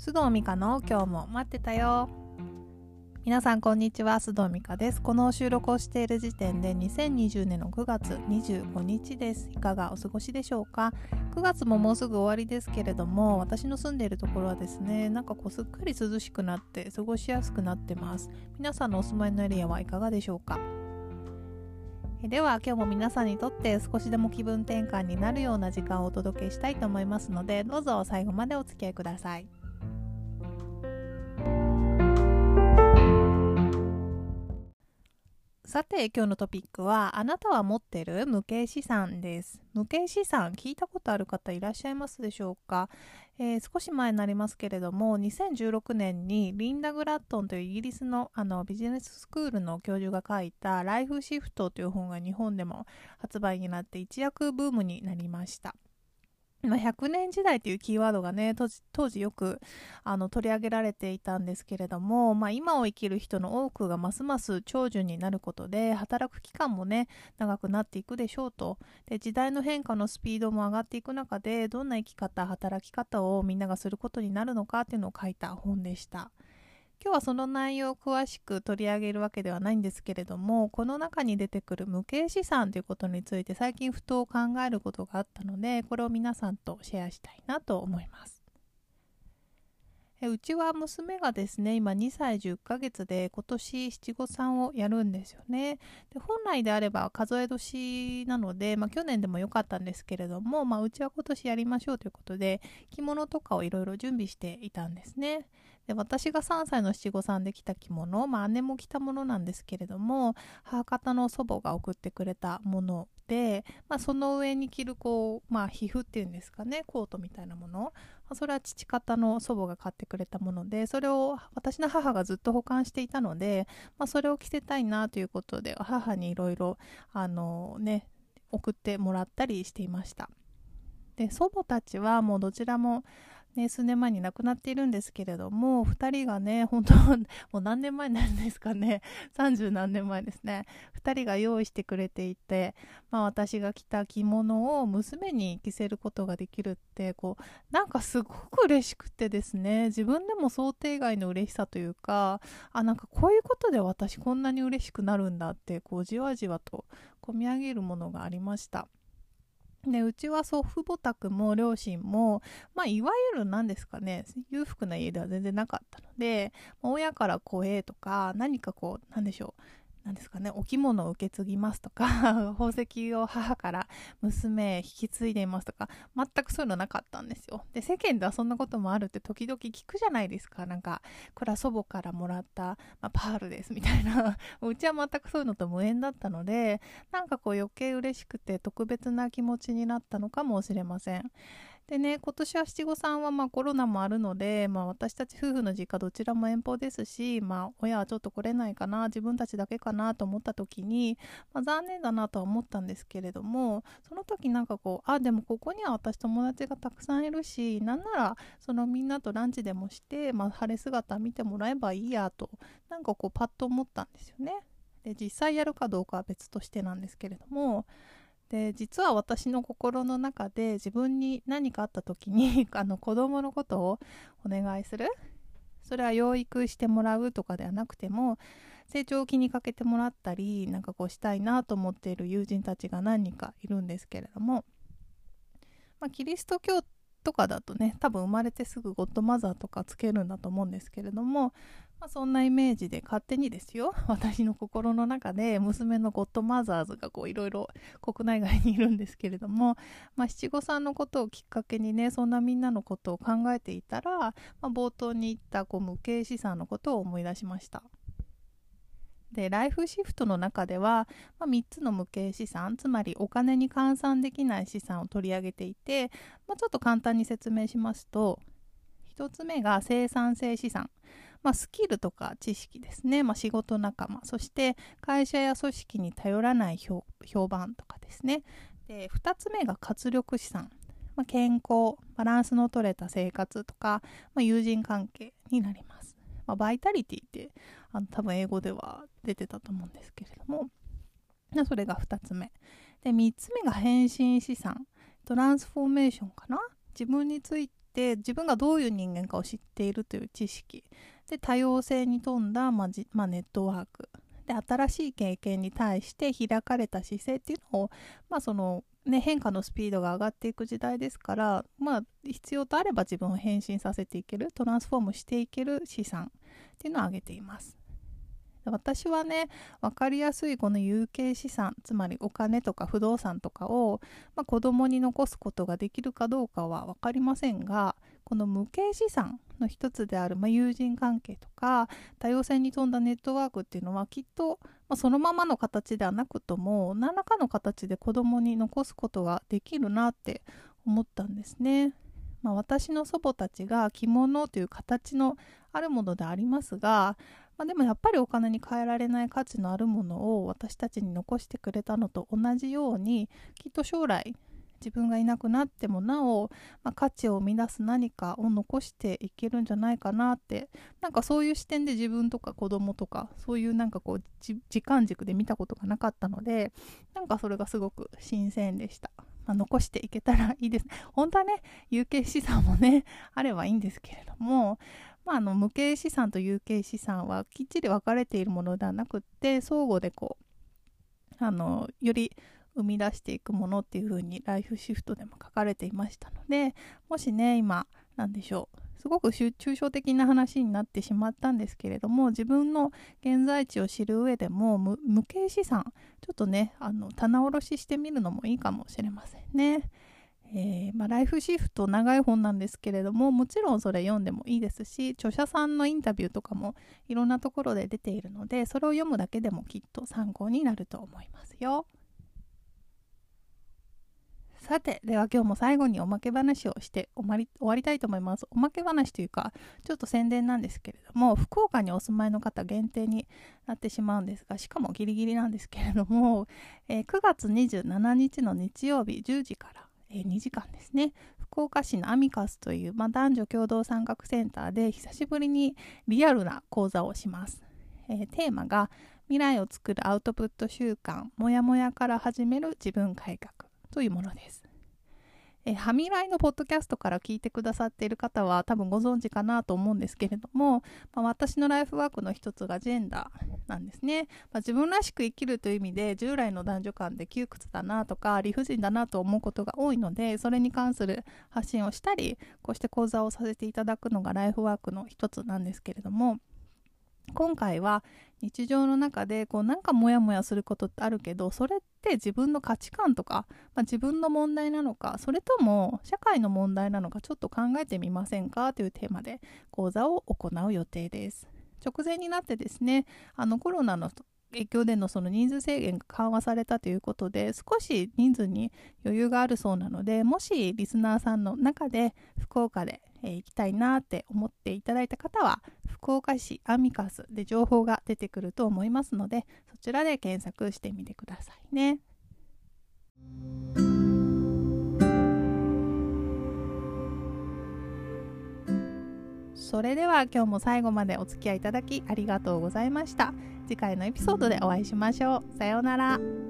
須藤美香の今日も待ってたよ。皆さんこんにちは須藤美香です。この収録をしている時点で2020年の9月25日です。いかがお過ごしでしょうか？9月ももうすぐ終わりですけれども私の住んでいるところはですねなんかこうすっかり涼しくなって過ごしやすくなってます。皆さんのお住まいのエリアはいかがでしょうか？では今日も皆さんにとって少しでも気分転換になるような時間をお届けしたいと思いますのでどうぞ最後までお付き合いください。さて今日のトピックはあなたは持ってる無形資産です。無形資産聞いたことある方いらっしゃいますでしょうか、えー、少し前になりますけれども2016年にリンダ・グラットンというイギリスのあのビジネススクールの教授が書いた「ライフシフト」という本が日本でも発売になって一躍ブームになりました。まあ、100年時代というキーワードがね当時よくあの取り上げられていたんですけれども、まあ、今を生きる人の多くがますます長寿になることで働く期間もね長くなっていくでしょうとで時代の変化のスピードも上がっていく中でどんな生き方働き方をみんながすることになるのかっていうのを書いた本でした。今日はその内容を詳しく取り上げるわけではないんですけれどもこの中に出てくる無形資産ということについて最近ふと考えることがあったのでこれを皆さんとシェアしたいなと思います。えうちは娘がですね今2歳10ヶ月で今年七五三をやるんですよね。で本来であれば数え年なので、まあ、去年でも良かったんですけれども、まあ、うちは今年やりましょうということで着物とかをいろいろ準備していたんですね。で私が3歳の七五三で着た着物、まあ、姉も着たものなんですけれども母方の祖母が送ってくれたもので、まあ、その上に着るこう、まあ、皮膚っていうんですかねコートみたいなもの。それは父方の祖母が買ってくれたものでそれを私の母がずっと保管していたので、まあ、それを着せたいなということで母にいろいろあのね送ってもらったりしていました。で祖母たちはもうどちらもね、数年前に亡くなっているんですけれども2人がね本当もう何年前になるんですかね。30何年前ですね。2人が用意してくれていて、まあ、私が着た着物を娘に着せることができるってこうなんかすごく嬉しくてですね。自分でも想定外の嬉しさというかあなんかこういうことで私こんなに嬉しくなるんだってこうじわじわとこみ上げるものがありました。でうちは祖父母宅も両親も、まあ、いわゆる何ですかね裕福な家では全然なかったので親から怖えとか何かこうなんでしょう何ですかね、お着物を受け継ぎますとか、宝石を母から娘へ引き継いでいますとか、全くそういうのなかったんですよ。で、世間ではそんなこともあるって時々聞くじゃないですか。なんか、これは祖母からもらった、まあ、パールですみたいな。うちは全くそういうのと無縁だったので、なんかこう余計嬉しくて特別な気持ちになったのかもしれません。でね、今年は七五三はまあコロナもあるので、まあ、私たち夫婦の実家どちらも遠方ですし、まあ、親はちょっと来れないかな自分たちだけかなと思った時に、まあ、残念だなとは思ったんですけれどもその時なんかこうあでもここには私友達がたくさんいるしなんならそのみんなとランチでもして、まあ、晴れ姿見てもらえばいいやとなんかこうパッと思ったんですよね。で実際やるかどうかは別としてなんですけれどもで実は私の心の中で自分に何かあった時に あの子供のことをお願いする？それは養育してもらうとかではなくても成長を気にかけてもらったりなんかこうしたいなと思っている友人たちが何人かいるんですけれども、まあ、キリスト教とかだとね多分生まれてすぐゴッドマザーとかつけるんだと思うんですけれども、まあ、そんなイメージで勝手にですよ 私の心の中で娘のゴッドマザーズがいろいろ国内外にいるんですけれども、まあ、七五三のことをきっかけにねそんなみんなのことを考えていたら、まあ、冒頭に言ったこう無形資産のことを思い出しました。でライフシフトの中では、まあ、3つの無形資産つまりお金に換算できない資産を取り上げていて、まあ、ちょっと簡単に説明しますと1つ目が生産性資産、まあ、スキルとか知識ですね、まあ、仕事仲間。そして会社や組織に頼らない評判とかですね。で2つ目が活力資産、まあ、健康。バランスの取れた生活とか、ま、友人関係になります、ま、バイタリティってあの多分英語では出てたと思うんですけれども。それが2つ目。で3つ目が変身資産。トランスフォーメーションかな？自分について自分がどういう人間かを知っているという知識。で多様性に富んだ、まあまあ、ネットワークで新しい経験に対して開かれた姿勢っていうのを、まあそのね、変化のスピードが上がっていく時代ですから、まあ、必要とあれば自分を変身させていけるトランスフォームしていける資産っていうのを挙げています。私はね分かりやすいこの有形資産つまりお金とか不動産とかを、まあ、子供に残すことができるかどうかは分かりませんがこの無形資産の一つである、まあ、友人関係とか多様性に富んだネットワークっていうのはきっと、まあ、そのままの形ではなくとも何らかの形で子供に残すことができるなって思ったんですね。まあ、私の祖母たちが着物という形のあるものでありますが、まあ、でもやっぱりお金に換えられない価値のあるものを私たちに残してくれたのと同じようにきっと将来自分がいなくなってもなお、まあ、価値を生み出す何かを残していけるんじゃないかなってなんかそういう視点で自分とか子供とかそういうなんかこう時間軸で見たことがなかったのでなんかそれがすごく新鮮でした。まあ、残していけたらいいです。本当はね、有形資産もね、あればいいんですけれども、まあ、あの無形資産と有形資産はきっちり分かれているものではなくって相互でこうあのより生み出していくものっていう風にライフシフトでも書かれていましたのでもしね今何でしょうすごく抽象的な話になってしまったんですけれども自分の現在地を知る上でも無形資産ちょっとねあの棚卸ししてみるのもいいかもしれませんね。えー、まあ、ライフシフト長い本なんですけれどももちろんそれ読んでもいいですし著者さんのインタビューとかもいろんなところで出ているのでそれを読むだけでもきっと参考になると思いますよ。さて、では今日も最後におまけ話をして終わり終わりたいと思います。おまけ話というか、ちょっと宣伝なんですけれども、福岡にお住まいの方限定になってしまうんですが、しかもギリギリなんですけれども、えー、9月27日の日曜日10時から、えー、2時間ですね。福岡市のアミカスという、まあ、男女共同参画センターで久しぶりにリアルな講座をします、えー、テーマが未来を作るアウトプット習慣もやもやから始める自分改革。というものです。えはみらいのポッドキャストから聞いてくださっている方は多分ご存知かなと思うんですけれども、まあ、私のライフワークの一つがジェンダーなんですね、まあ、自分らしく生きるという意味で従来の男女間で窮屈だなとか理不尽だなと思うことが多いのでそれに関する発信をしたりこうして講座をさせていただくのがライフワークの一つなんですけれども今回は日常の中でこうなんかモヤモヤすることってあるけどそれって自分の価値観とか、まあ、自分の問題なのかそれとも社会の問題なのかちょっと考えてみませんか？というテーマで講座を行う予定です。直前になってですねあのコロナの影響でのその人数制限が緩和されたということで少し人数に余裕があるそうなのでもしリスナーさんの中で福岡でえー、行きたいなって思っていただいた方は福岡市アミカスで情報が出てくると思いますのでそちらで検索してみてくださいね。それでは今日も最後までお付き合いいただきありがとうございました。次回のエピソードでお会いしましょう。さようなら。